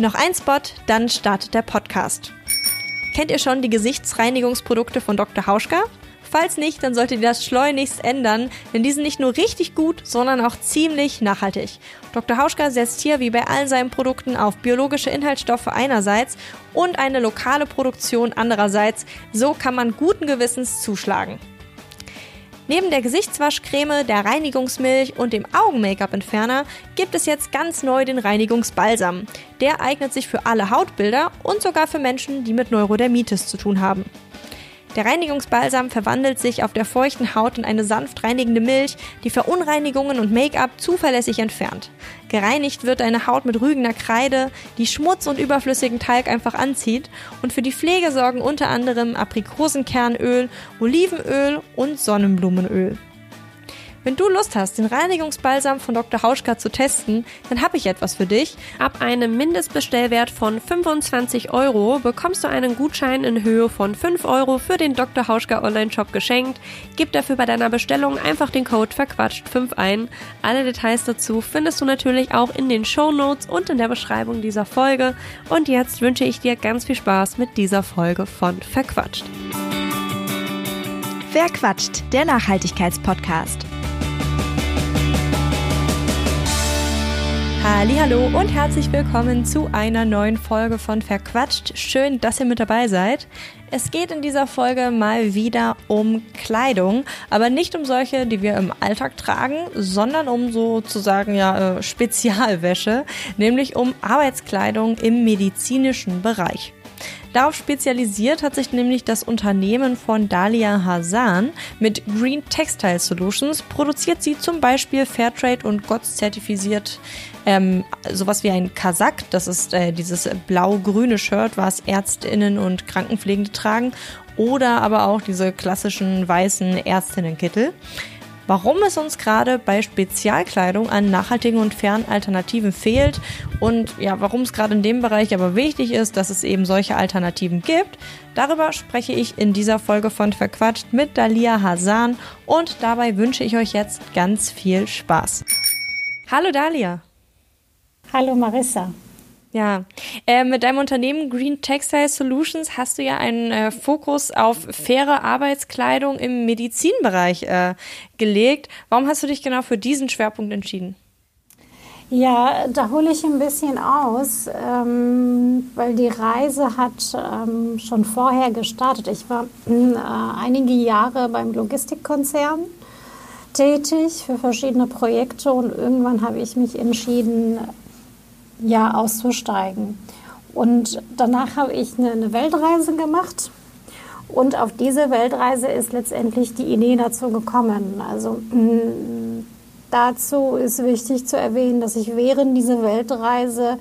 Noch ein Spot, dann startet der Podcast. Kennt ihr schon die Gesichtsreinigungsprodukte von Dr. Hauschka? Falls nicht, dann solltet ihr das schleunigst ändern, denn die sind nicht nur richtig gut, sondern auch ziemlich nachhaltig. Dr. Hauschka setzt hier wie bei allen seinen Produkten auf biologische Inhaltsstoffe einerseits und eine lokale Produktion andererseits. So kann man guten Gewissens zuschlagen. Neben der Gesichtswaschcreme, der Reinigungsmilch und dem Augen-Make-up-Entferner gibt es jetzt ganz neu den Reinigungsbalsam. Der eignet sich für alle Hautbilder und sogar für Menschen, die mit Neurodermitis zu tun haben. Der Reinigungsbalsam verwandelt sich auf der feuchten Haut in eine sanft reinigende Milch, die Verunreinigungen und Make-up zuverlässig entfernt. Gereinigt wird deine Haut mit rügender Kreide, die Schmutz und überflüssigen Talg einfach anzieht und für die Pflege sorgen unter anderem Aprikosenkernöl, Olivenöl und Sonnenblumenöl. Wenn du Lust hast, den Reinigungsbalsam von Dr. Hauschka zu testen, dann habe ich etwas für dich. Ab einem Mindestbestellwert von 25 Euro bekommst du einen Gutschein in Höhe von 5 Euro für den Dr. Hauschka Online-Shop geschenkt. Gib dafür bei deiner Bestellung einfach den Code verquatscht5 ein. Alle Details dazu findest du natürlich auch in den Show Notes und in der Beschreibung dieser Folge. Und jetzt wünsche ich dir ganz viel Spaß mit dieser Folge von Verquatscht. Verquatscht, der Nachhaltigkeitspodcast. Hallo und herzlich willkommen zu einer neuen Folge von Verquatscht. Schön, dass ihr mit dabei seid. Es geht in dieser Folge mal wieder um Kleidung, aber nicht um solche, die wir im Alltag tragen, sondern um sozusagen ja äh, Spezialwäsche, nämlich um Arbeitskleidung im medizinischen Bereich. Darauf spezialisiert hat sich nämlich das Unternehmen von Dalia Hasan mit Green Textile Solutions. Produziert sie zum Beispiel Fairtrade und GOTS zertifiziert ähm, sowas wie ein Kasak. Das ist äh, dieses blau-grüne Shirt, was Ärztinnen und Krankenpflegende tragen. Oder aber auch diese klassischen weißen Ärztinnenkittel warum es uns gerade bei Spezialkleidung an nachhaltigen und fairen Alternativen fehlt und ja, warum es gerade in dem Bereich aber wichtig ist, dass es eben solche Alternativen gibt. Darüber spreche ich in dieser Folge von Verquatscht mit Dalia Hasan und dabei wünsche ich euch jetzt ganz viel Spaß. Hallo Dalia. Hallo Marissa. Ja, äh, mit deinem Unternehmen Green Textile Solutions hast du ja einen äh, Fokus auf faire Arbeitskleidung im Medizinbereich äh, gelegt. Warum hast du dich genau für diesen Schwerpunkt entschieden? Ja, da hole ich ein bisschen aus, ähm, weil die Reise hat ähm, schon vorher gestartet. Ich war äh, einige Jahre beim Logistikkonzern tätig für verschiedene Projekte und irgendwann habe ich mich entschieden, ja auszusteigen. Und danach habe ich eine, Weltreise gemacht. Und auf diese Weltreise ist letztendlich die Idee dazu gekommen. Also mh, dazu ist wichtig zu erwähnen, dass ich während dieser Weltreise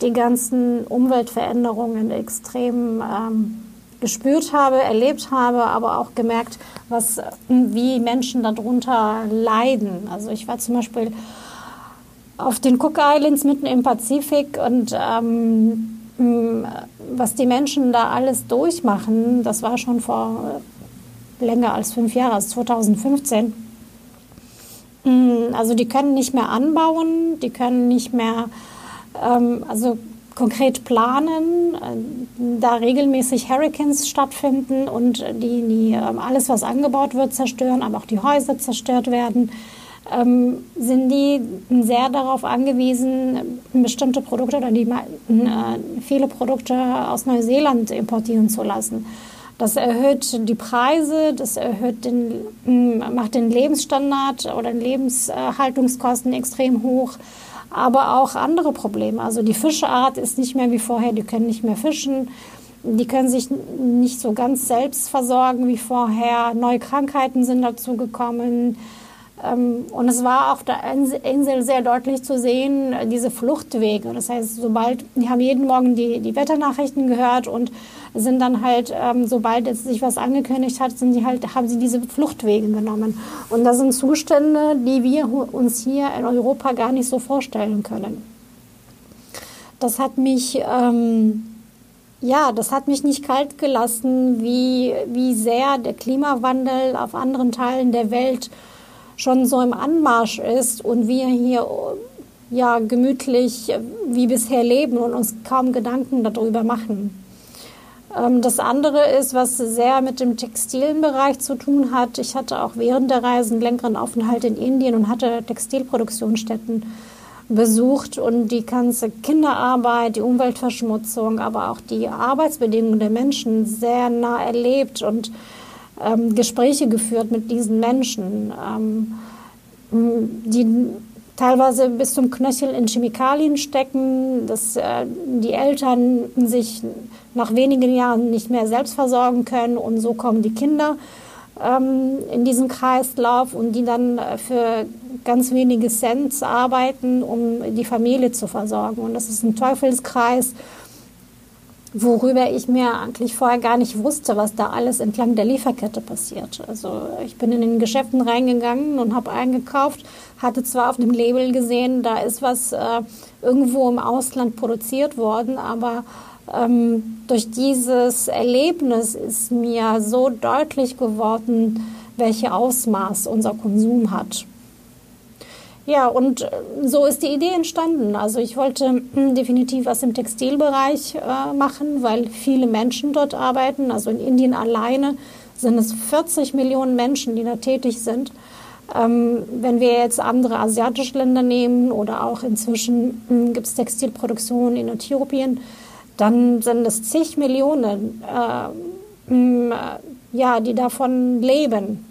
die ganzen Umweltveränderungen extrem ähm, gespürt habe, erlebt habe, aber auch gemerkt, was, wie Menschen darunter leiden. Also ich war zum Beispiel auf den Cook Islands mitten im Pazifik und ähm, was die Menschen da alles durchmachen, das war schon vor länger als fünf Jahren, also 2015. Also die können nicht mehr anbauen, die können nicht mehr, ähm, also konkret planen, äh, da regelmäßig Hurricanes stattfinden und die, die ähm, alles, was angebaut wird, zerstören, aber auch die Häuser zerstört werden ähm, sind die sehr darauf angewiesen, bestimmte Produkte oder die, äh, viele Produkte aus Neuseeland importieren zu lassen. Das erhöht die Preise, das erhöht den, macht den Lebensstandard oder den Lebenshaltungskosten extrem hoch, aber auch andere Probleme. Also die Fischart ist nicht mehr wie vorher, die können nicht mehr fischen, die können sich nicht so ganz selbst versorgen wie vorher, neue Krankheiten sind dazu gekommen. Ähm, und es war auf der Insel sehr deutlich zu sehen, diese Fluchtwege. Das heißt, sobald, die haben jeden Morgen die, die Wetternachrichten gehört und sind dann halt, ähm, sobald es sich was angekündigt hat, sind die halt, haben sie diese Fluchtwege genommen. Und das sind Zustände, die wir uns hier in Europa gar nicht so vorstellen können. Das hat mich, ähm, ja, das hat mich nicht kalt gelassen, wie, wie sehr der Klimawandel auf anderen Teilen der Welt schon so im Anmarsch ist und wir hier ja gemütlich wie bisher leben und uns kaum Gedanken darüber machen. Ähm, das andere ist, was sehr mit dem textilen Bereich zu tun hat. Ich hatte auch während der Reise einen längeren Aufenthalt in Indien und hatte Textilproduktionsstätten besucht und die ganze Kinderarbeit, die Umweltverschmutzung, aber auch die Arbeitsbedingungen der Menschen sehr nah erlebt und ähm, Gespräche geführt mit diesen Menschen, ähm, die teilweise bis zum Knöchel in Chemikalien stecken, dass äh, die Eltern sich nach wenigen Jahren nicht mehr selbst versorgen können und so kommen die Kinder ähm, in diesen Kreislauf und die dann äh, für ganz wenige Cent arbeiten, um die Familie zu versorgen. Und das ist ein Teufelskreis, worüber ich mir eigentlich vorher gar nicht wusste, was da alles entlang der Lieferkette passiert. Also ich bin in den Geschäften reingegangen und habe eingekauft, hatte zwar auf dem Label gesehen, da ist was äh, irgendwo im Ausland produziert worden, aber ähm, durch dieses Erlebnis ist mir so deutlich geworden, welche Ausmaß unser Konsum hat. Ja, und äh, so ist die Idee entstanden. Also ich wollte hm, definitiv was im Textilbereich äh, machen, weil viele Menschen dort arbeiten. Also in Indien alleine sind es 40 Millionen Menschen, die da tätig sind. Ähm, wenn wir jetzt andere asiatische Länder nehmen oder auch inzwischen hm, gibt es Textilproduktion in Äthiopien, dann sind es zig Millionen, äh, hm, ja, die davon leben.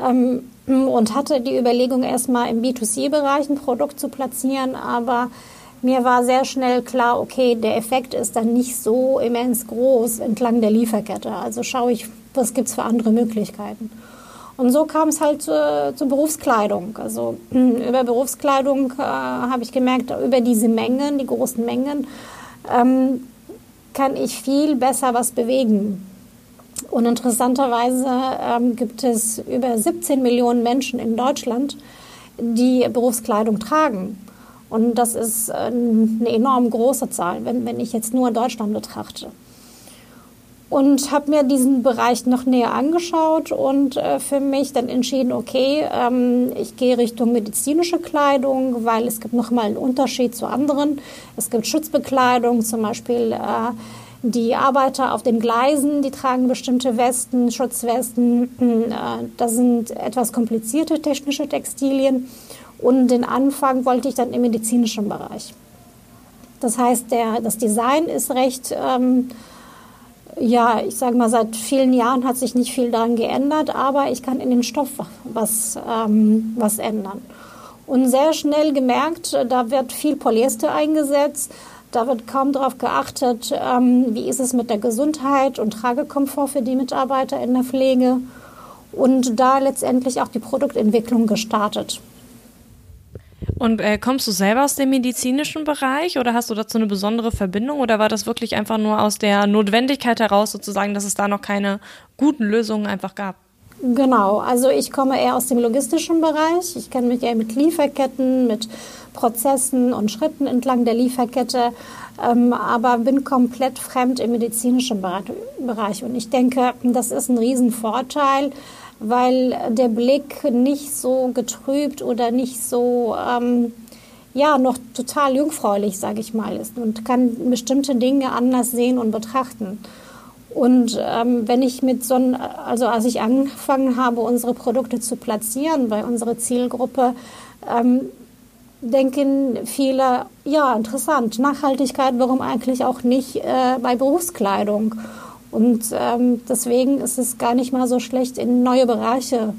Ähm, und hatte die Überlegung, erstmal im B2C-Bereich ein Produkt zu platzieren, aber mir war sehr schnell klar, okay, der Effekt ist dann nicht so immens groß entlang der Lieferkette. Also schaue ich, was gibt es für andere Möglichkeiten. Und so kam es halt zur, zur Berufskleidung. Also über Berufskleidung äh, habe ich gemerkt, über diese Mengen, die großen Mengen, ähm, kann ich viel besser was bewegen. Und interessanterweise ähm, gibt es über 17 Millionen Menschen in Deutschland, die Berufskleidung tragen. Und das ist äh, eine enorm große Zahl, wenn, wenn ich jetzt nur Deutschland betrachte. Und habe mir diesen Bereich noch näher angeschaut und äh, für mich dann entschieden, okay, ähm, ich gehe Richtung medizinische Kleidung, weil es gibt nochmal einen Unterschied zu anderen. Es gibt Schutzbekleidung, zum Beispiel äh, die Arbeiter auf den Gleisen, die tragen bestimmte Westen, Schutzwesten. Äh, das sind etwas komplizierte technische Textilien. Und den Anfang wollte ich dann im medizinischen Bereich. Das heißt, der, das Design ist recht, ähm, ja, ich sage mal, seit vielen Jahren hat sich nicht viel daran geändert, aber ich kann in dem Stoff was, ähm, was ändern. Und sehr schnell gemerkt, da wird viel Polyester eingesetzt da wird kaum darauf geachtet, ähm, wie ist es mit der Gesundheit und Tragekomfort für die Mitarbeiter in der Pflege. Und da letztendlich auch die Produktentwicklung gestartet. Und äh, kommst du selber aus dem medizinischen Bereich oder hast du dazu eine besondere Verbindung oder war das wirklich einfach nur aus der Notwendigkeit heraus sozusagen, dass es da noch keine guten Lösungen einfach gab? Genau, also ich komme eher aus dem logistischen Bereich. Ich kenne mich eher mit Lieferketten, mit Prozessen und Schritten entlang der Lieferkette, ähm, aber bin komplett fremd im medizinischen Bereich. Und ich denke, das ist ein Riesenvorteil, weil der Blick nicht so getrübt oder nicht so ähm, ja noch total jungfräulich, sage ich mal, ist und kann bestimmte Dinge anders sehen und betrachten. Und ähm, wenn ich mit so also als ich angefangen habe, unsere Produkte zu platzieren bei unserer Zielgruppe, ähm, denken viele, ja, interessant, Nachhaltigkeit, warum eigentlich auch nicht äh, bei Berufskleidung? Und ähm, deswegen ist es gar nicht mal so schlecht, in neue Bereiche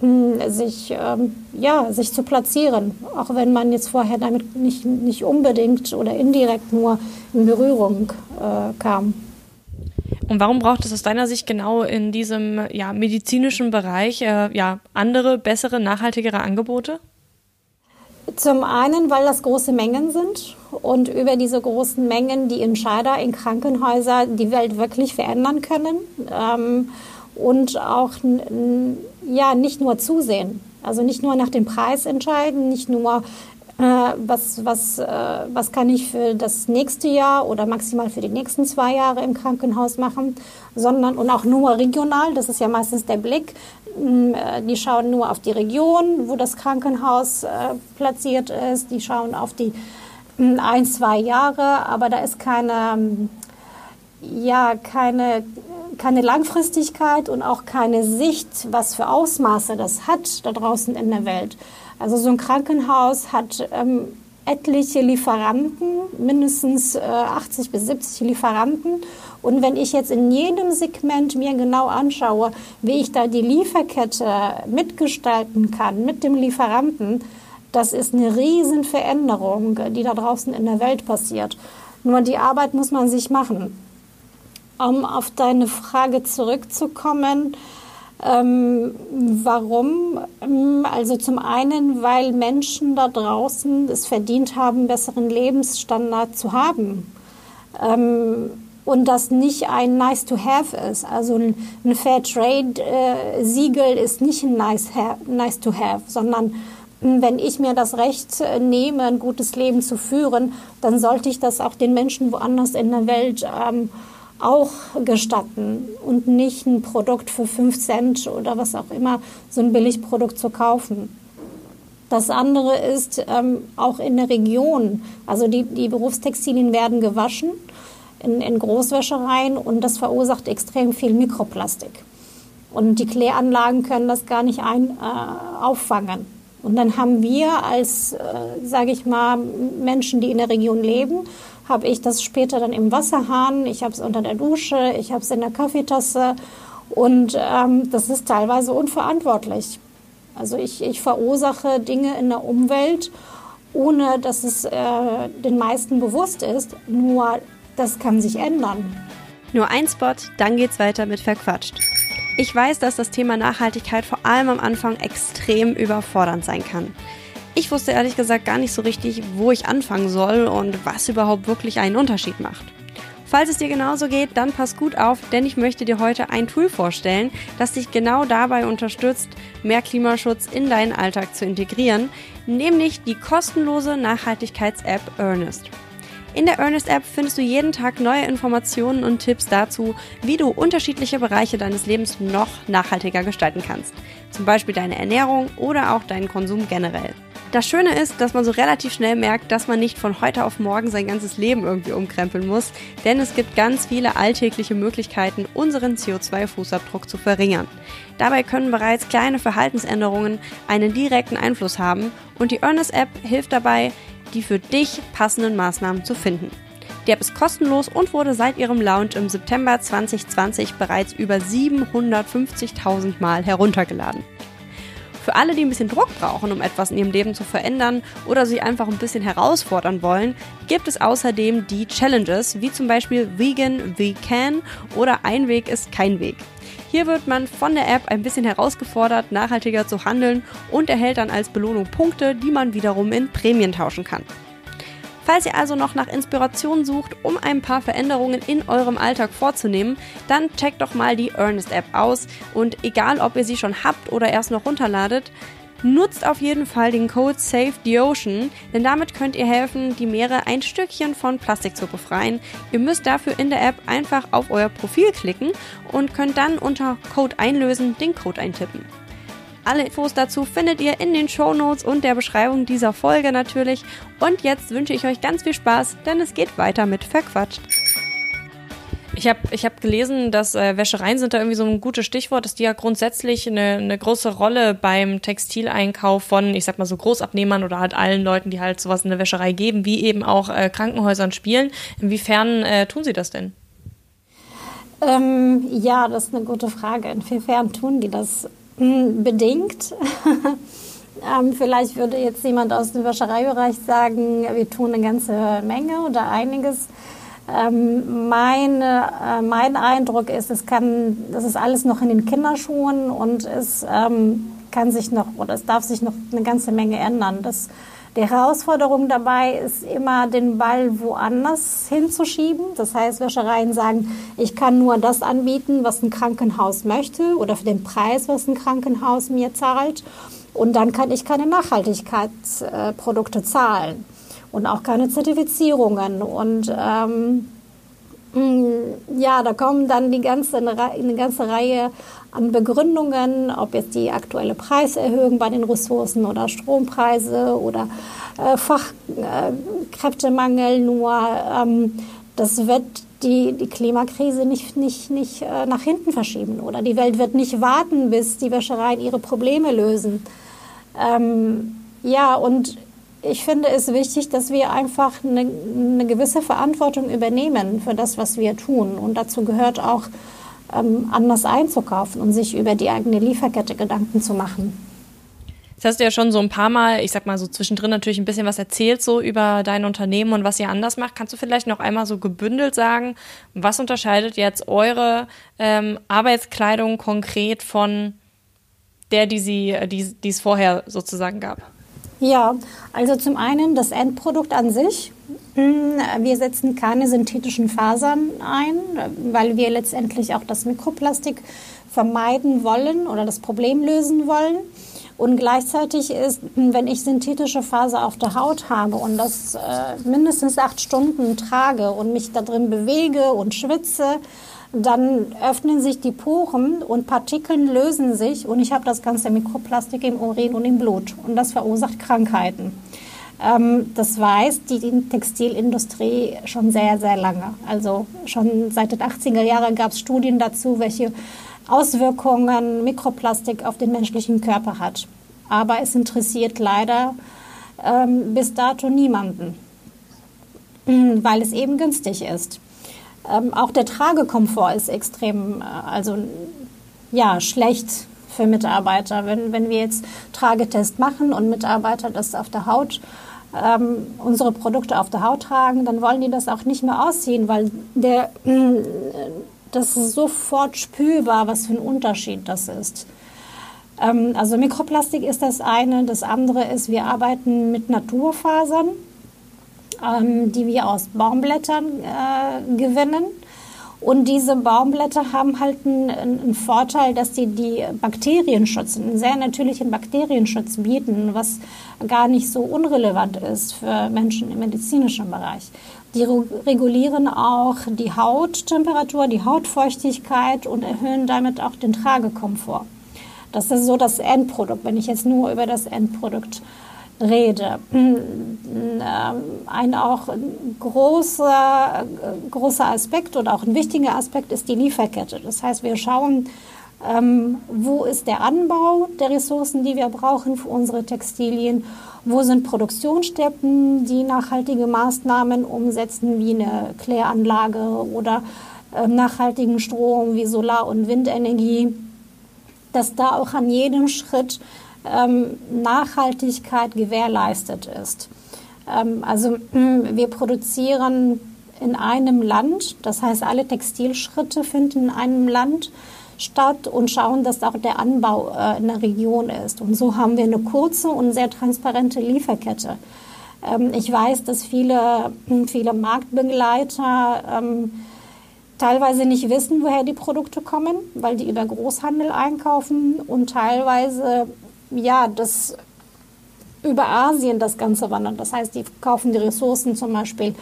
mh, hm, sich, ähm, ja, sich zu platzieren, auch wenn man jetzt vorher damit nicht, nicht unbedingt oder indirekt nur in Berührung äh, kam. Und warum braucht es aus deiner Sicht genau in diesem ja, medizinischen Bereich äh, ja, andere, bessere, nachhaltigere Angebote? Zum einen, weil das große Mengen sind und über diese großen Mengen die Entscheider in Krankenhäusern die Welt wirklich verändern können ähm, und auch ja nicht nur zusehen, also nicht nur nach dem Preis entscheiden, nicht nur was, was, äh, was kann ich für das nächste Jahr oder maximal für die nächsten zwei Jahre im Krankenhaus machen, sondern und auch nur regional, das ist ja meistens der Blick, Mm, äh, die schauen nur auf die Region, wo das Krankenhaus äh, platziert ist. Die schauen auf die mm, ein, zwei Jahre, aber da ist keine, mm, ja, keine, keine Langfristigkeit und auch keine Sicht, was für Ausmaße das hat da draußen in der Welt. Also so ein Krankenhaus hat ähm, etliche Lieferanten, mindestens äh, 80 bis 70 Lieferanten. Und wenn ich jetzt in jedem Segment mir genau anschaue, wie ich da die Lieferkette mitgestalten kann mit dem Lieferanten, das ist eine Riesenveränderung, die da draußen in der Welt passiert. Nur die Arbeit muss man sich machen. Um auf deine Frage zurückzukommen, ähm, warum? Also zum einen, weil Menschen da draußen es verdient haben, besseren Lebensstandard zu haben. Ähm, und das nicht ein Nice to Have ist. Also ein, ein Fair Trade äh, Siegel ist nicht ein nice, nice to Have, sondern hm, wenn ich mir das Recht äh, nehme, ein gutes Leben zu führen, dann sollte ich das auch den Menschen woanders in der Welt ähm, auch gestatten und nicht ein Produkt für 5 Cent oder was auch immer, so ein Billigprodukt zu kaufen. Das andere ist ähm, auch in der Region. Also die, die Berufstextilien werden gewaschen in, in Großwäschereien und das verursacht extrem viel Mikroplastik. Und die Kläranlagen können das gar nicht ein, äh, auffangen. Und dann haben wir als, äh, sage ich mal, Menschen, die in der Region leben, habe ich das später dann im Wasserhahn, ich habe es unter der Dusche, ich habe es in der Kaffeetasse und ähm, das ist teilweise unverantwortlich. Also ich, ich verursache Dinge in der Umwelt, ohne dass es äh, den meisten bewusst ist. Nur das kann sich ändern. Nur ein Spot, dann geht's weiter mit Verquatscht. Ich weiß, dass das Thema Nachhaltigkeit vor allem am Anfang extrem überfordernd sein kann. Ich wusste ehrlich gesagt gar nicht so richtig, wo ich anfangen soll und was überhaupt wirklich einen Unterschied macht. Falls es dir genauso geht, dann pass gut auf, denn ich möchte dir heute ein Tool vorstellen, das dich genau dabei unterstützt, mehr Klimaschutz in deinen Alltag zu integrieren, nämlich die kostenlose Nachhaltigkeits-App Earnest. In der Earnest App findest du jeden Tag neue Informationen und Tipps dazu, wie du unterschiedliche Bereiche deines Lebens noch nachhaltiger gestalten kannst. Zum Beispiel deine Ernährung oder auch deinen Konsum generell. Das Schöne ist, dass man so relativ schnell merkt, dass man nicht von heute auf morgen sein ganzes Leben irgendwie umkrempeln muss, denn es gibt ganz viele alltägliche Möglichkeiten, unseren CO2-Fußabdruck zu verringern. Dabei können bereits kleine Verhaltensänderungen einen direkten Einfluss haben und die Earnest App hilft dabei, die für dich passenden Maßnahmen zu finden. Die App ist kostenlos und wurde seit ihrem Launch im September 2020 bereits über 750.000 Mal heruntergeladen. Für alle, die ein bisschen Druck brauchen, um etwas in ihrem Leben zu verändern oder sich einfach ein bisschen herausfordern wollen, gibt es außerdem die Challenges, wie zum Beispiel Vegan We Can oder Ein Weg ist kein Weg. Hier wird man von der App ein bisschen herausgefordert, nachhaltiger zu handeln und erhält dann als Belohnung Punkte, die man wiederum in Prämien tauschen kann. Falls ihr also noch nach Inspiration sucht, um ein paar Veränderungen in eurem Alltag vorzunehmen, dann checkt doch mal die Earnest App aus und egal ob ihr sie schon habt oder erst noch runterladet, Nutzt auf jeden Fall den Code Save the Ocean, denn damit könnt ihr helfen, die Meere ein Stückchen von Plastik zu befreien. Ihr müsst dafür in der App einfach auf euer Profil klicken und könnt dann unter Code einlösen den Code eintippen. Alle Infos dazu findet ihr in den Show Notes und der Beschreibung dieser Folge natürlich. Und jetzt wünsche ich euch ganz viel Spaß, denn es geht weiter mit Verquatscht. Ich habe ich hab gelesen, dass äh, Wäschereien sind da irgendwie so ein gutes Stichwort, dass die ja grundsätzlich eine, eine große Rolle beim Textileinkauf von, ich sag mal so Großabnehmern oder halt allen Leuten, die halt sowas in der Wäscherei geben, wie eben auch äh, Krankenhäusern spielen. Inwiefern äh, tun sie das denn? Ähm, ja, das ist eine gute Frage. Inwiefern tun die das? Hm, bedingt. ähm, vielleicht würde jetzt jemand aus dem Wäschereibereich sagen, wir tun eine ganze Menge oder einiges. Ähm, meine, äh, mein Eindruck ist, es kann, das ist alles noch in den Kinderschuhen und es ähm, kann sich noch oder es darf sich noch eine ganze Menge ändern. Das, die Herausforderung dabei ist immer, den Ball woanders hinzuschieben. Das heißt, Wäschereien sagen, ich kann nur das anbieten, was ein Krankenhaus möchte oder für den Preis, was ein Krankenhaus mir zahlt. Und dann kann ich keine Nachhaltigkeitsprodukte zahlen und auch keine Zertifizierungen. Und ähm, mm, ja, da kommen dann die ganze, eine ganze Reihe an Begründungen, ob jetzt die aktuelle Preiserhöhung bei den Ressourcen oder Strompreise oder äh, Fachkräftemangel nur. Ähm, das wird die, die Klimakrise nicht, nicht, nicht äh, nach hinten verschieben oder die Welt wird nicht warten, bis die Wäschereien ihre Probleme lösen. Ähm, ja, und ich finde es wichtig, dass wir einfach eine, eine, gewisse Verantwortung übernehmen für das, was wir tun. Und dazu gehört auch, ähm, anders einzukaufen und sich über die eigene Lieferkette Gedanken zu machen. Jetzt hast du ja schon so ein paar Mal, ich sag mal so zwischendrin natürlich ein bisschen was erzählt, so über dein Unternehmen und was ihr anders macht. Kannst du vielleicht noch einmal so gebündelt sagen, was unterscheidet jetzt eure ähm, Arbeitskleidung konkret von der, die sie, die, die es vorher sozusagen gab? Ja, also zum einen das Endprodukt an sich. Wir setzen keine synthetischen Fasern ein, weil wir letztendlich auch das Mikroplastik vermeiden wollen oder das Problem lösen wollen. Und gleichzeitig ist, wenn ich synthetische Faser auf der Haut habe und das äh, mindestens acht Stunden trage und mich da drin bewege und schwitze, dann öffnen sich die Poren und Partikeln lösen sich und ich habe das ganze Mikroplastik im Urin und im Blut und das verursacht Krankheiten. Ähm, das weiß die Textilindustrie schon sehr, sehr lange. Also schon seit den 80er Jahren gab es Studien dazu, welche Auswirkungen Mikroplastik auf den menschlichen Körper hat. Aber es interessiert leider ähm, bis dato niemanden, weil es eben günstig ist. Ähm, auch der Tragekomfort ist extrem, äh, also ja, schlecht für Mitarbeiter. Wenn, wenn wir jetzt Tragetest machen und Mitarbeiter das auf der Haut ähm, unsere Produkte auf der Haut tragen, dann wollen die das auch nicht mehr ausziehen, weil der äh, das ist sofort spürbar, was für ein Unterschied das ist. Ähm, also Mikroplastik ist das eine. Das andere ist, wir arbeiten mit Naturfasern, ähm, die wir aus Baumblättern äh, gewinnen. Und diese Baumblätter haben halt einen, einen, Vorteil, dass sie die Bakterien schützen, einen sehr natürlichen Bakterienschutz bieten, was gar nicht so unrelevant ist für Menschen im medizinischen Bereich. Die regulieren auch die Hauttemperatur, die Hautfeuchtigkeit und erhöhen damit auch den Tragekomfort. Das ist so das Endprodukt, wenn ich jetzt nur über das Endprodukt rede. Ein auch großer, großer Aspekt oder auch ein wichtiger Aspekt ist die Lieferkette. Das heißt, wir schauen, ähm, wo ist der Anbau der Ressourcen, die wir brauchen für unsere Textilien wo sind Produktionsstätten, die nachhaltige Maßnahmen umsetzen, wie eine Kläranlage oder äh, nachhaltigen Strom wie Solar- und Windenergie, dass da auch an jedem Schritt ähm, Nachhaltigkeit gewährleistet ist. Ähm, also wir produzieren in einem Land, das heißt alle Textilschritte finden in einem Land statt und schauen, dass auch der Anbau äh, in der Region ist. Und so haben wir eine kurze und sehr transparente Lieferkette. Ähm, ich weiß, dass viele, viele Marktbegleiter ähm, teilweise nicht wissen, woher die Produkte kommen, weil die über Großhandel einkaufen und teilweise ja das über Asien das Ganze wandert. Das heißt, die kaufen die Ressourcen zum Beispiel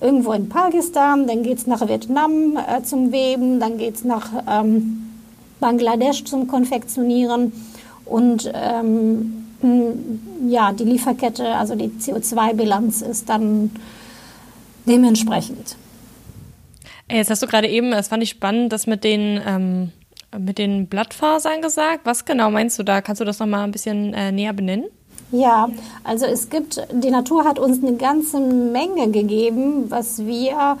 irgendwo in Pakistan, dann geht es nach Vietnam äh, zum Weben, dann geht es nach ähm, Bangladesch zum Konfektionieren und ähm, ja, die Lieferkette, also die CO2-Bilanz ist dann dementsprechend. Jetzt hast du gerade eben, das fand ich spannend, das mit den, ähm, mit den Blattfasern gesagt. Was genau meinst du da? Kannst du das nochmal ein bisschen äh, näher benennen? Ja, also es gibt, die Natur hat uns eine ganze Menge gegeben, was wir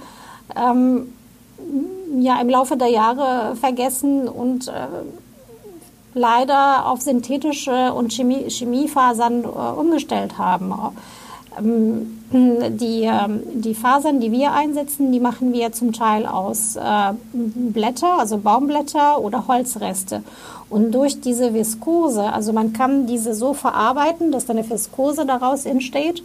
ähm, ja im Laufe der Jahre vergessen und äh, leider auf synthetische und Chemie, Chemiefasern äh, umgestellt haben. Ähm, die, äh, die Fasern, die wir einsetzen, die machen wir zum Teil aus äh, Blätter, also Baumblätter oder Holzreste. Und durch diese Viskose, also man kann diese so verarbeiten, dass eine Viskose daraus entsteht.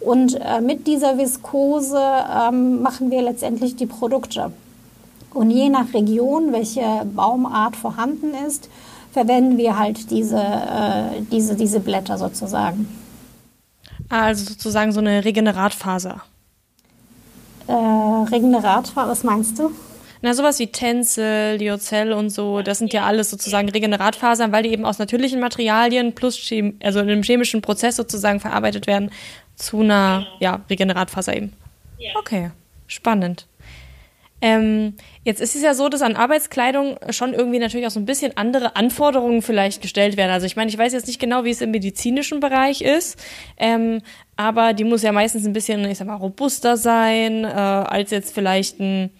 Und äh, mit dieser Viskose ähm, machen wir letztendlich die Produkte. Und je nach Region, welche Baumart vorhanden ist, verwenden wir halt diese, äh, diese, diese Blätter sozusagen. Also sozusagen so eine Regeneratfaser. Äh, Regeneratfaser, was meinst du? Na, sowas wie Tencel, Liocell und so, das sind ja alles sozusagen Regeneratfasern, weil die eben aus natürlichen Materialien plus Chem also in einem chemischen Prozess sozusagen verarbeitet werden zu einer ja, Regeneratfaser eben. Okay, spannend. Ähm, jetzt ist es ja so, dass an Arbeitskleidung schon irgendwie natürlich auch so ein bisschen andere Anforderungen vielleicht gestellt werden. Also ich meine, ich weiß jetzt nicht genau, wie es im medizinischen Bereich ist, ähm, aber die muss ja meistens ein bisschen, ich sag mal, robuster sein, äh, als jetzt vielleicht ein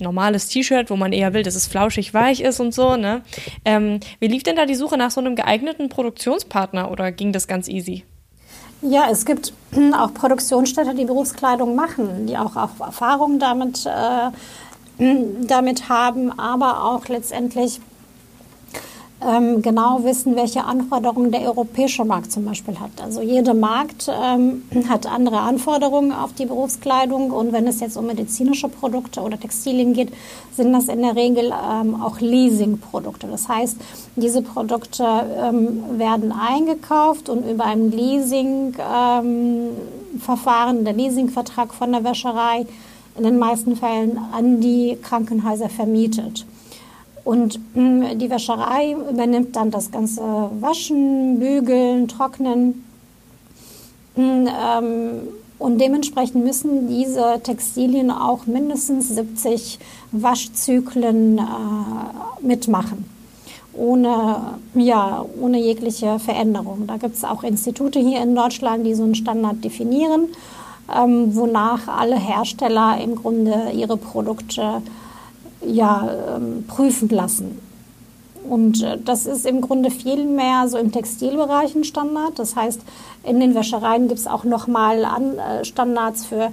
normales T-Shirt, wo man eher will, dass es flauschig weich ist und so. Ne? Ähm, wie lief denn da die Suche nach so einem geeigneten Produktionspartner oder ging das ganz easy? Ja, es gibt auch Produktionsstätte, die Berufskleidung machen, die auch, auch Erfahrung damit, äh, damit haben, aber auch letztendlich ähm, genau wissen, welche Anforderungen der europäische Markt zum Beispiel hat. Also jeder Markt ähm, hat andere Anforderungen auf die Berufskleidung und wenn es jetzt um medizinische Produkte oder Textilien geht, sind das in der Regel ähm, auch Leasingprodukte. Das heißt, diese Produkte ähm, werden eingekauft und über ein Leasingverfahren, ähm, der Leasingvertrag von der Wäscherei in den meisten Fällen an die Krankenhäuser vermietet. Und hm, die Wäscherei übernimmt dann das ganze Waschen, Bügeln, Trocknen. Hm, ähm, und dementsprechend müssen diese Textilien auch mindestens 70 Waschzyklen äh, mitmachen. Ohne, ja, ohne jegliche Veränderung. Da gibt es auch Institute hier in Deutschland, die so einen Standard definieren, ähm, wonach alle Hersteller im Grunde ihre Produkte ja, ähm, prüfen lassen. Und äh, das ist im Grunde viel mehr so im Textilbereich ein Standard. Das heißt, in den Wäschereien gibt es auch nochmal äh, Standards für,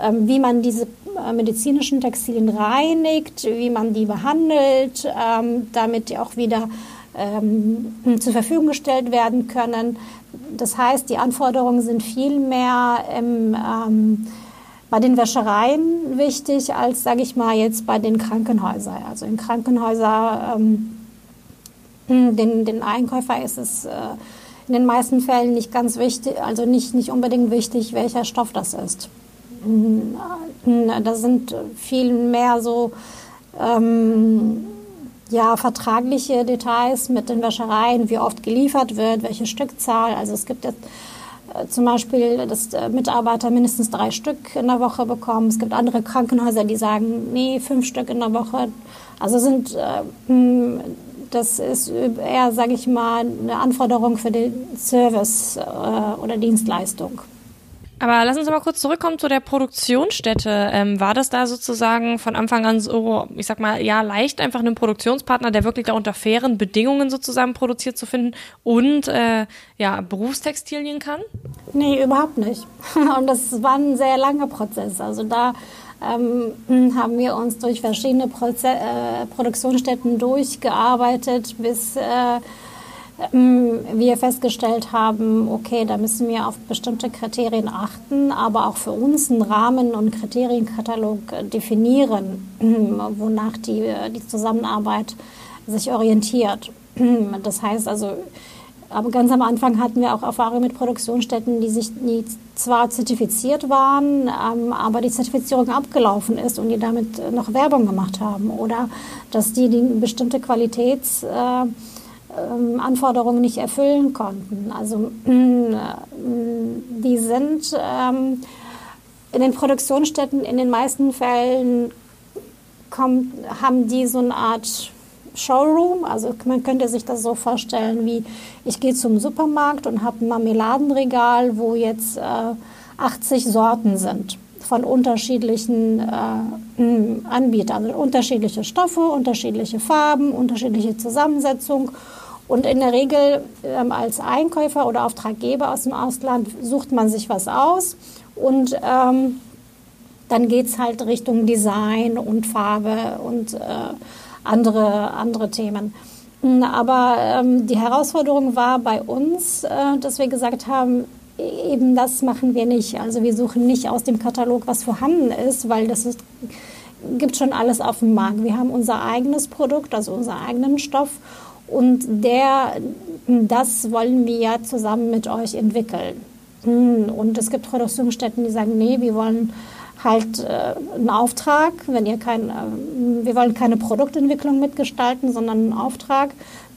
ähm, wie man diese äh, medizinischen Textilien reinigt, wie man die behandelt, ähm, damit die auch wieder ähm, zur Verfügung gestellt werden können. Das heißt, die Anforderungen sind viel mehr im ähm, bei den Wäschereien wichtig als, sage ich mal, jetzt bei den Krankenhäusern. Also in Krankenhäusern, ähm, den, den Einkäufer ist es äh, in den meisten Fällen nicht ganz wichtig, also nicht, nicht unbedingt wichtig, welcher Stoff das ist. Da sind viel mehr so ähm, ja, vertragliche Details mit den Wäschereien, wie oft geliefert wird, welche Stückzahl. Also es gibt jetzt äh, zum Beispiel, dass äh, Mitarbeiter mindestens drei Stück in der Woche bekommen. Es gibt andere Krankenhäuser, die sagen, nee, fünf Stück in der Woche. Also sind, äh, das ist eher, sage ich mal, eine Anforderung für den Service oder Dienstleistung. Aber lass uns mal kurz zurückkommen zu der Produktionsstätte. Ähm, war das da sozusagen von Anfang an so, ich sag mal, ja, leicht einfach einen Produktionspartner, der wirklich da unter fairen Bedingungen sozusagen produziert zu finden und äh, ja, Berufstextilien kann? Nee, überhaupt nicht. Und das war ein sehr langer Prozess. Also da ähm, haben wir uns durch verschiedene Proze äh, Produktionsstätten durchgearbeitet, bis äh, wir festgestellt haben, okay, da müssen wir auf bestimmte Kriterien achten, aber auch für uns einen Rahmen- und Kriterienkatalog äh, definieren, wonach die, äh, die Zusammenarbeit sich orientiert. Das heißt also, aber ganz am Anfang hatten wir auch Erfahrungen mit Produktionsstätten, die sich die zwar zertifiziert waren, ähm, aber die Zertifizierung abgelaufen ist und die damit noch Werbung gemacht haben oder dass die, die bestimmte Qualitäts äh, ähm, Anforderungen nicht erfüllen konnten. Also die sind ähm, in den Produktionsstätten in den meisten Fällen kommt, haben die so eine Art Showroom. Also man könnte sich das so vorstellen, wie ich gehe zum Supermarkt und habe ein Marmeladenregal, wo jetzt äh, 80 Sorten sind von unterschiedlichen äh, Anbietern. Also unterschiedliche Stoffe, unterschiedliche Farben, unterschiedliche Zusammensetzung. Und in der Regel ähm, als Einkäufer oder Auftraggeber aus dem Ausland sucht man sich was aus und ähm, dann geht es halt Richtung Design und Farbe und äh, andere, andere Themen. Hm, aber ähm, die Herausforderung war bei uns, äh, dass wir gesagt haben, e-, eben das machen wir nicht. Also wir suchen nicht aus dem Katalog, was vorhanden ist, weil das ist, gibt schon alles auf dem Markt. Wir haben unser eigenes Produkt, also unseren eigenen Stoff und der, das wollen wir ja zusammen mit euch entwickeln. Hm, und es gibt Produktionsstätten, die sagen, nee, wir wollen halt äh, einen Auftrag, wenn ihr kein, äh, wir wollen keine Produktentwicklung mitgestalten, sondern einen Auftrag,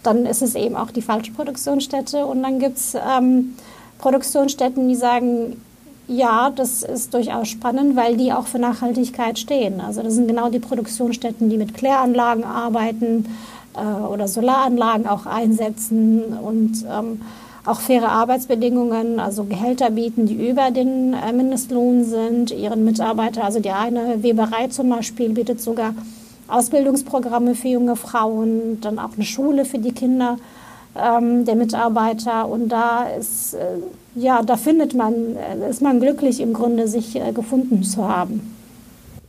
dann ist es eben auch die falsche Produktionsstätte. Und dann gibt es ähm, Produktionsstätten, die sagen, ja, das ist durchaus spannend, weil die auch für Nachhaltigkeit stehen. Also das sind genau die Produktionsstätten, die mit Kläranlagen arbeiten oder Solaranlagen auch einsetzen und ähm, auch faire Arbeitsbedingungen, also Gehälter bieten, die über den äh, Mindestlohn sind, ihren Mitarbeitern. Also die eine Weberei zum Beispiel bietet sogar Ausbildungsprogramme für junge Frauen, dann auch eine Schule für die Kinder ähm, der Mitarbeiter. Und da ist, äh, ja, da findet man, äh, ist man glücklich im Grunde, sich äh, gefunden zu haben.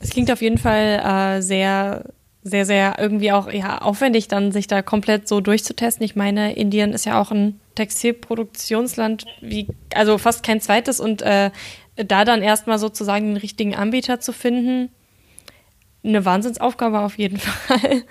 Es klingt auf jeden Fall äh, sehr sehr, sehr irgendwie auch ja, aufwendig, dann sich da komplett so durchzutesten. Ich meine, Indien ist ja auch ein Textilproduktionsland, wie, also fast kein zweites und äh, da dann erstmal sozusagen den richtigen Anbieter zu finden, eine Wahnsinnsaufgabe auf jeden Fall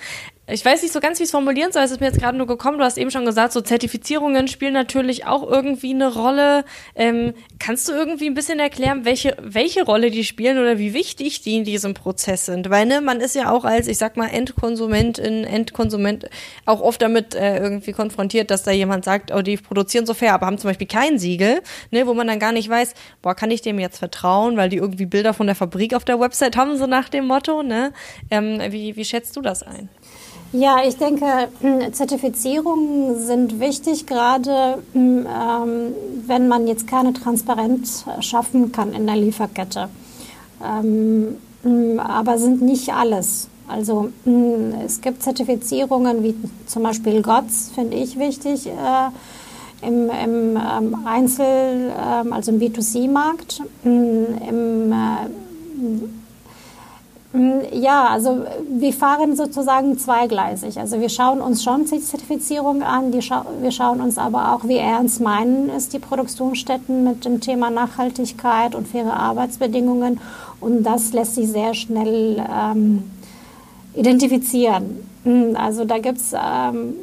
ich weiß nicht so ganz, wie ich es formulieren soll. Es ist mir jetzt gerade nur gekommen. Du hast eben schon gesagt, so Zertifizierungen spielen natürlich auch irgendwie eine Rolle. Ähm, kannst du irgendwie ein bisschen erklären, welche, welche Rolle die spielen oder wie wichtig die in diesem Prozess sind? Weil, ne, man ist ja auch als, ich sag mal, Endkonsumentin, Endkonsument auch oft damit äh, irgendwie konfrontiert, dass da jemand sagt, oh, die produzieren so fair, aber haben zum Beispiel kein Siegel, ne, wo man dann gar nicht weiß, boah, kann ich dem jetzt vertrauen, weil die irgendwie Bilder von der Fabrik auf der Website haben, so nach dem Motto, ne? Ähm, wie, wie schätzt du das ein? Ja, ich denke, hm, Zertifizierungen sind wichtig, gerade hm, ähm, wenn man jetzt keine Transparenz schaffen kann in der Lieferkette. Ähm, hm, aber sind nicht alles. Also es gibt Zertifizierungen wie zum Beispiel GOTS, finde ich wichtig, äh, im, im ähm, Einzel-, ähm, also im B2C-Markt. Im äh, ja, also wir fahren sozusagen zweigleisig. Also wir schauen uns schon die Zertifizierung an, scha wir schauen uns aber auch, wie ernst meinen es die Produktionsstätten mit dem Thema Nachhaltigkeit und faire Arbeitsbedingungen. Und das lässt sich sehr schnell ähm, identifizieren. Mm, also da gibt es, ähm,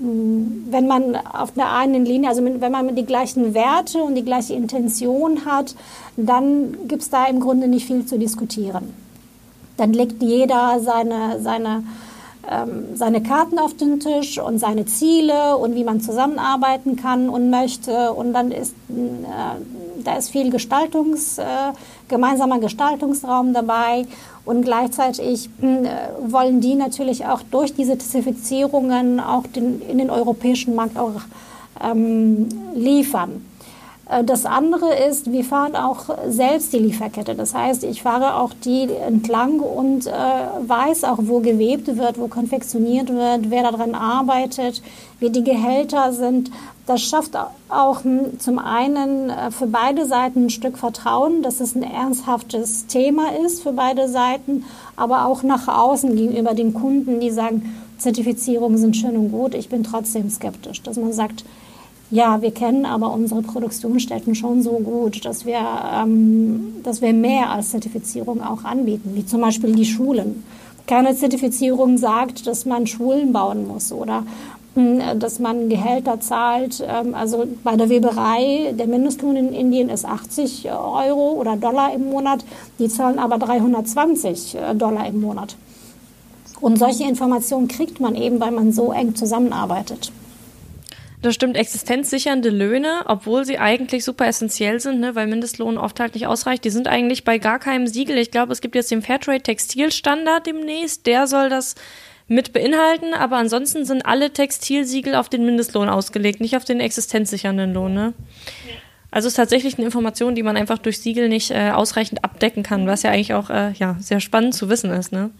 mm, wenn man auf einer einen Linie, also wenn man die gleichen Werte und die gleiche Intention hat, dann gibt es da im Grunde nicht viel zu diskutieren. Dann legt jeder seine, seine, ähm, seine Karten auf den Tisch und seine Ziele und wie man zusammenarbeiten kann und möchte. Und dann ist, äh, da ist viel Gestaltungs, äh, gemeinsamer Gestaltungsraum dabei. Und gleichzeitig äh, wollen die natürlich auch durch diese Zertifizierungen auch den, in den europäischen Markt auch ähm, liefern. Äh, das andere ist, wir fahren auch selbst die Lieferkette. Das heißt, ich fahre auch die entlang und äh, weiß auch, wo gewebt wird, wo konfektioniert wird, wer daran arbeitet, wie die Gehälter sind. Das schafft auch hm, zum einen äh, für beide Seiten ein Stück Vertrauen, dass es ein ernsthaftes Thema ist für beide Seiten, aber auch nach außen gegenüber den Kunden, die sagen, Zertifizierungen sind schön und gut, ich bin trotzdem skeptisch. Dass man sagt, ja, wir kennen aber unsere Produktionsstätten schon so gut, dass wir, ähm, dass wir mehr als Zertifizierung auch anbieten, wie zum Beispiel die Schulen. Keine Zertifizierung sagt, dass man Schulen bauen muss oder hm, dass man Gehälter zahlt. Ähm, also bei der Weberei, der Mindestlohn in Indien ist 80 Euro oder Dollar im Monat, die zahlen aber 320 äh, Dollar im Monat. Und solche Informationen kriegt man eben, weil man so eng zusammenarbeitet. Das stimmt, existenzsichernde Löhne, obwohl sie eigentlich super essentiell sind, ne, weil Mindestlohn oft halt nicht ausreicht, die sind eigentlich bei gar keinem Siegel. Ich glaube, es gibt jetzt den Fairtrade Textilstandard demnächst, der soll das mit beinhalten, aber ansonsten sind alle Textilsiegel auf den Mindestlohn ausgelegt, nicht auf den existenzsichernden Lohn. Ne? Also es ist tatsächlich eine Information, die man einfach durch Siegel nicht äh, ausreichend abdecken kann, was ja eigentlich auch äh, ja, sehr spannend zu wissen ist. Ne?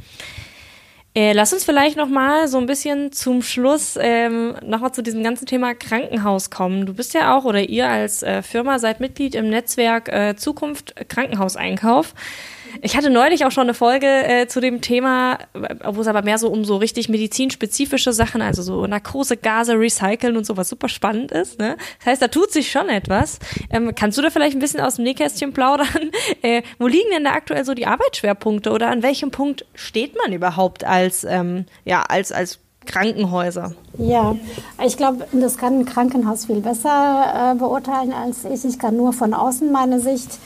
Äh, lass uns vielleicht noch mal so ein bisschen zum Schluss ähm, noch mal zu diesem ganzen Thema Krankenhaus kommen. Du bist ja auch oder ihr als äh, Firma seid Mitglied im Netzwerk äh, Zukunft Krankenhauseinkauf. Ich hatte neulich auch schon eine Folge äh, zu dem Thema, wo es aber mehr so um so richtig medizinspezifische Sachen, also so Narkose, Gase, Recyceln und so, was super spannend ist. Ne? Das heißt, da tut sich schon etwas. Ähm, kannst du da vielleicht ein bisschen aus dem Nähkästchen plaudern? Äh, wo liegen denn da aktuell so die Arbeitsschwerpunkte oder an welchem Punkt steht man überhaupt als, ähm, ja, als, als Krankenhäuser? Ja, ich glaube, das kann ein Krankenhaus viel besser äh, beurteilen als ich. Ich kann nur von außen meine Sicht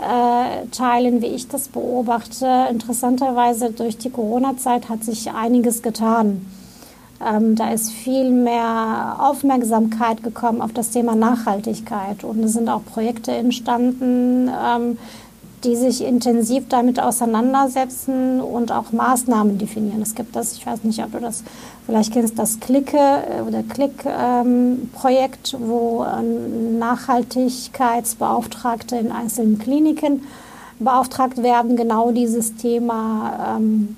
äh, teilen, wie ich das beobachte. Interessanterweise durch die Corona-Zeit hat sich einiges getan. Ähm, da ist viel mehr Aufmerksamkeit gekommen auf das Thema Nachhaltigkeit und es sind auch Projekte entstanden, ähm, die sich intensiv damit auseinandersetzen und auch Maßnahmen definieren. Es gibt das, ich weiß nicht, ob du das vielleicht kennst, das Klicke äh, oder Klick-Projekt, ähm, wo Nachhaltigkeitsbeauftragte in einzelnen Kliniken beauftragt werden, genau dieses Thema ähm,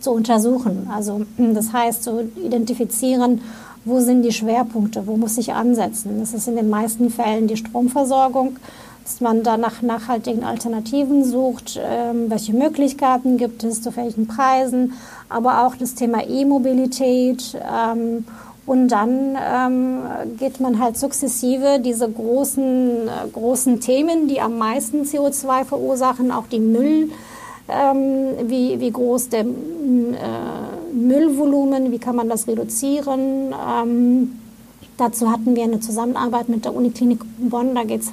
zu untersuchen. Also das heißt, zu identifizieren, wo sind die Schwerpunkte, wo muss ich ansetzen. Das ist in den meisten Fällen die Stromversorgung, dass man da nach nachhaltigen Alternativen sucht, ähm, welche Möglichkeiten gibt es, zu welchen Preisen, aber auch das Thema E-Mobilität. Ähm, und dann ähm, geht man halt sukzessive diese großen, äh, großen Themen, die am meisten CO2 verursachen, auch die Müll ähm, wie, wie groß der äh, Müllvolumen, wie kann man das reduzieren. Ähm, dazu hatten wir eine Zusammenarbeit mit der Uniklinik Bonn. Da, geht's,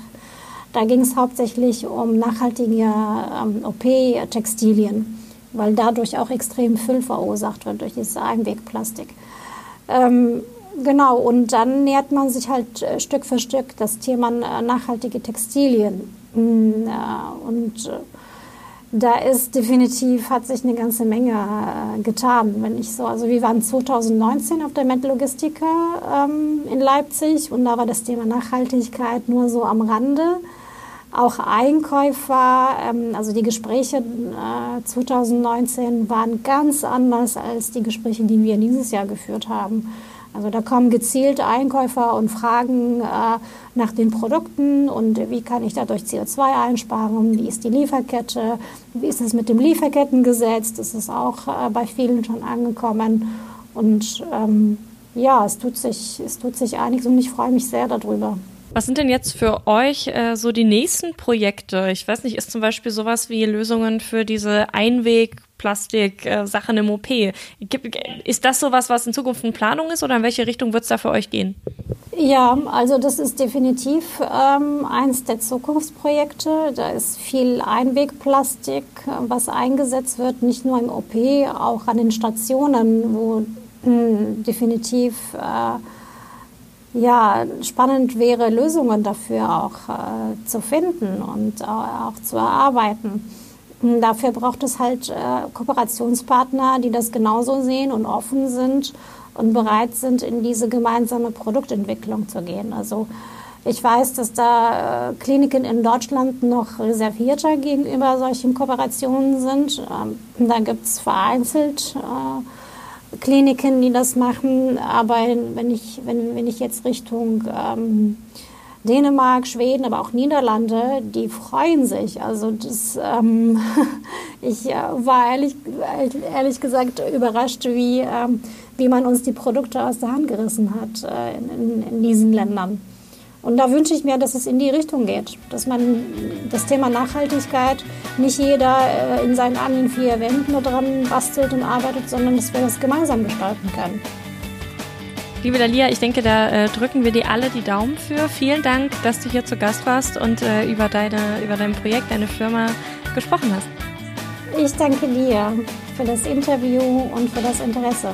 da ging es hauptsächlich um nachhaltige ähm, OP-Textilien, weil dadurch auch extrem Füll verursacht wird durch dieses Einwegplastik. Ähm, genau, und dann nähert man sich halt äh, Stück für Stück das Thema äh, nachhaltige Textilien. Mm, äh, und da ist definitiv, hat sich eine ganze Menge getan. Wenn ich so, also wir waren 2019 auf der Metalogistica ähm, in Leipzig und da war das Thema Nachhaltigkeit nur so am Rande. Auch Einkäufer, ähm, also die Gespräche äh, 2019 waren ganz anders als die Gespräche, die wir dieses Jahr geführt haben. Also da kommen gezielt Einkäufer und fragen äh, nach den Produkten und wie kann ich dadurch CO2 einsparen, wie ist die Lieferkette, wie ist es mit dem Lieferkettengesetz, das ist auch äh, bei vielen schon angekommen. Und ähm, ja, es tut, sich, es tut sich einiges und ich freue mich sehr darüber. Was sind denn jetzt für euch äh, so die nächsten Projekte? Ich weiß nicht, ist zum Beispiel sowas wie Lösungen für diese Einwegplastik-Sachen im OP? Ist das sowas, was in Zukunft in Planung ist oder in welche Richtung wird es da für euch gehen? Ja, also das ist definitiv ähm, eins der Zukunftsprojekte. Da ist viel Einwegplastik, was eingesetzt wird, nicht nur im OP, auch an den Stationen, wo mh, hm, definitiv äh, ja, spannend wäre, Lösungen dafür auch äh, zu finden und auch zu erarbeiten. Und dafür braucht es halt äh, Kooperationspartner, die das genauso sehen und offen sind und bereit sind, in diese gemeinsame Produktentwicklung zu gehen. Also ich weiß, dass da äh, Kliniken in Deutschland noch reservierter gegenüber solchen Kooperationen sind. Ähm, da gibt es vereinzelt äh, Kliniken, die das machen. Aber wenn ich, wenn, wenn ich jetzt Richtung ähm, Dänemark, Schweden, aber auch Niederlande, die freuen sich. Also das, ähm, ich äh, war ehrlich, ehrlich gesagt überrascht, wie, ähm, wie man uns die Produkte aus der Hand gerissen hat äh, in, in, in diesen Ländern. Und da wünsche ich mir, dass es in die Richtung geht, dass man das Thema Nachhaltigkeit nicht jeder äh, in seinen eigenen vier Wänden dran bastelt und arbeitet, sondern dass wir das gemeinsam gestalten können. Liebe Dalia, ich denke, da äh, drücken wir dir alle die Daumen für. Vielen Dank, dass du hier zu Gast warst und äh, über, deine, über dein Projekt, deine Firma gesprochen hast. Ich danke dir für das Interview und für das Interesse.